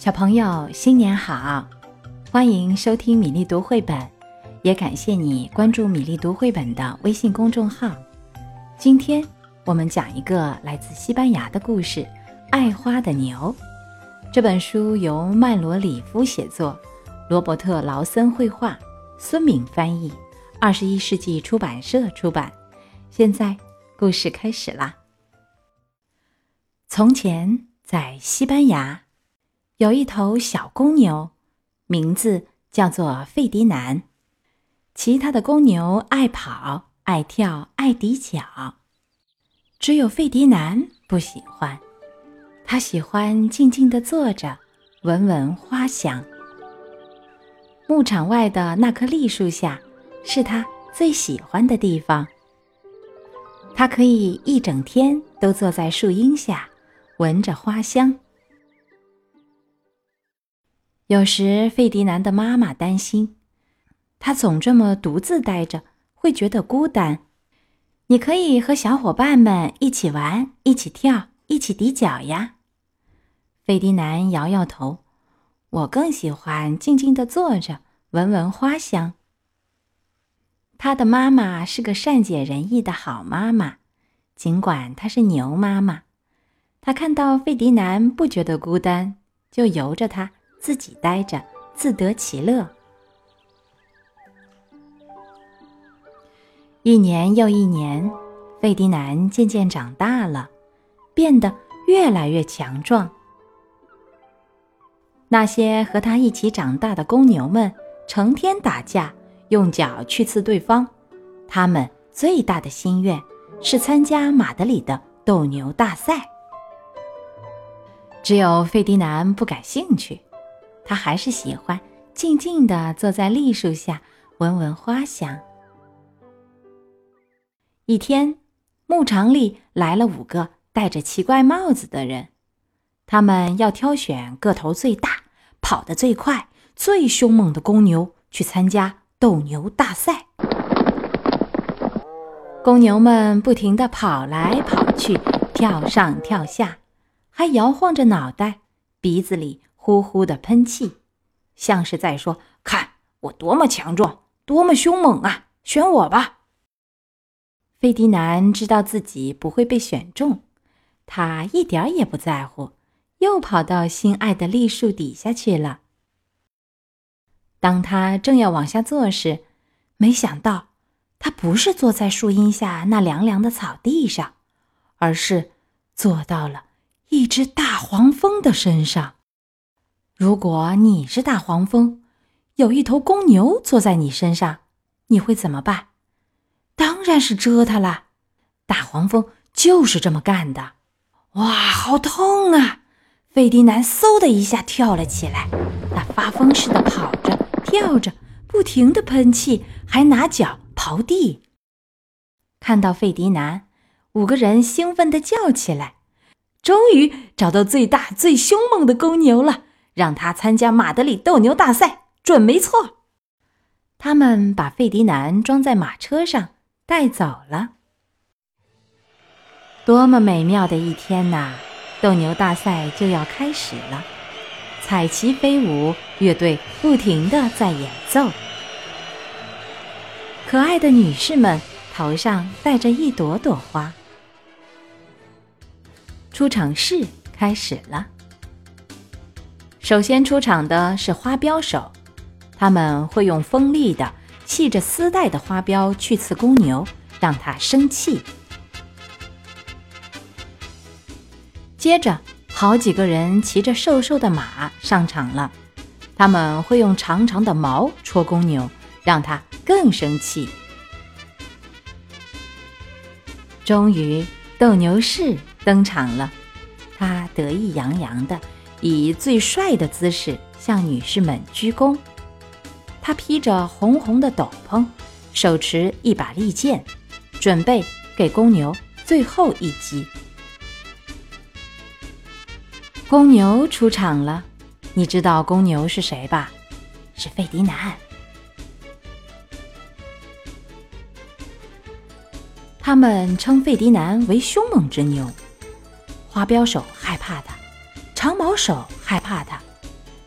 小朋友，新年好！欢迎收听米粒读绘本，也感谢你关注米粒读绘本的微信公众号。今天我们讲一个来自西班牙的故事《爱花的牛》。这本书由麦罗里夫写作，罗伯特劳森绘画，孙敏翻译，二十一世纪出版社出版。现在故事开始啦。从前，在西班牙，有一头小公牛，名字叫做费迪南。其他的公牛爱跑、爱跳、爱抵脚，只有费迪南不喜欢。他喜欢静静地坐着，闻闻花香。牧场外的那棵栗树下，是他最喜欢的地方。他可以一整天都坐在树荫下，闻着花香。有时，费迪南的妈妈担心，他总这么独自待着，会觉得孤单。你可以和小伙伴们一起玩，一起跳，一起抵脚呀。费迪南摇摇头：“我更喜欢静静的坐着，闻闻花香。”他的妈妈是个善解人意的好妈妈，尽管她是牛妈妈。她看到费迪南不觉得孤单，就由着他自己待着，自得其乐。一年又一年，费迪南渐渐长大了，变得越来越强壮。那些和他一起长大的公牛们成天打架，用脚去刺对方。他们最大的心愿是参加马德里的斗牛大赛。只有费迪南不感兴趣，他还是喜欢静静地坐在栗树下，闻闻花香。一天，牧场里来了五个戴着奇怪帽子的人。他们要挑选个头最大、跑得最快、最凶猛的公牛去参加斗牛大赛。公牛们不停地跑来跑去，跳上跳下，还摇晃着脑袋，鼻子里呼呼的喷气，像是在说：“看我多么强壮，多么凶猛啊！选我吧！”费迪南知道自己不会被选中，他一点也不在乎。又跑到心爱的栗树底下去了。当他正要往下坐时，没想到他不是坐在树荫下那凉凉的草地上，而是坐到了一只大黄蜂的身上。如果你是大黄蜂，有一头公牛坐在你身上，你会怎么办？当然是蛰它了。大黄蜂就是这么干的。哇，好痛啊！费迪南嗖的一下跳了起来，他发疯似的跑着、跳着，不停的喷气，还拿脚刨地。看到费迪南，五个人兴奋的叫起来：“终于找到最大、最凶猛的公牛了，让他参加马德里斗牛大赛，准没错。”他们把费迪南装在马车上带走了。多么美妙的一天呐！斗牛大赛就要开始了，彩旗飞舞，乐队不停的在演奏。可爱的女士们头上戴着一朵朵花。出场式开始了。首先出场的是花镖手，他们会用锋利的、系着丝带的花镖去刺公牛，让它生气。接着，好几个人骑着瘦瘦的马上场了，他们会用长长的矛戳公牛，让它更生气。终于，斗牛士登场了，他得意洋洋的以最帅的姿势向女士们鞠躬。他披着红红的斗篷，手持一把利剑，准备给公牛最后一击。公牛出场了，你知道公牛是谁吧？是费迪南。他们称费迪南为凶猛之牛，花镖手害怕他，长毛手害怕他，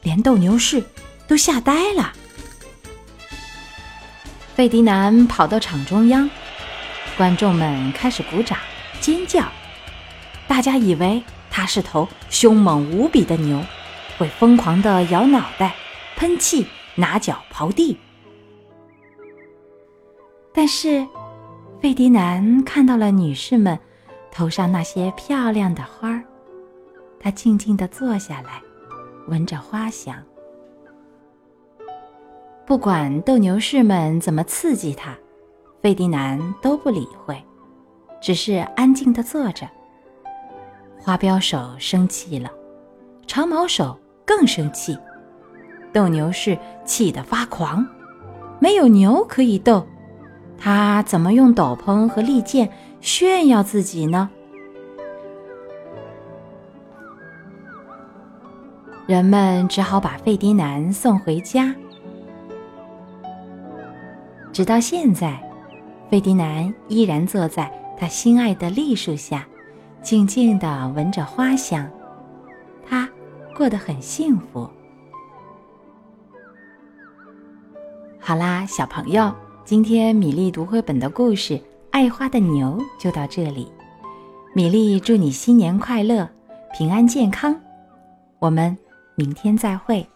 连斗牛士都吓呆了。费迪南跑到场中央，观众们开始鼓掌尖叫，大家以为他是头凶猛无比的牛，会疯狂地摇脑袋、喷气、拿脚刨地。但是，费迪南看到了女士们头上那些漂亮的花儿，他静静地坐下来，闻着花香。不管斗牛士们怎么刺激他，费迪南都不理会，只是安静地坐着。花镖手生气了，长矛手更生气，斗牛士气得发狂。没有牛可以斗，他怎么用斗篷和利剑炫耀自己呢？人们只好把费迪南送回家。直到现在，费迪南依然坐在他心爱的栗树下，静静地闻着花香。他过得很幸福。好啦，小朋友，今天米粒读绘本的故事《爱花的牛》就到这里。米粒祝你新年快乐，平安健康。我们明天再会。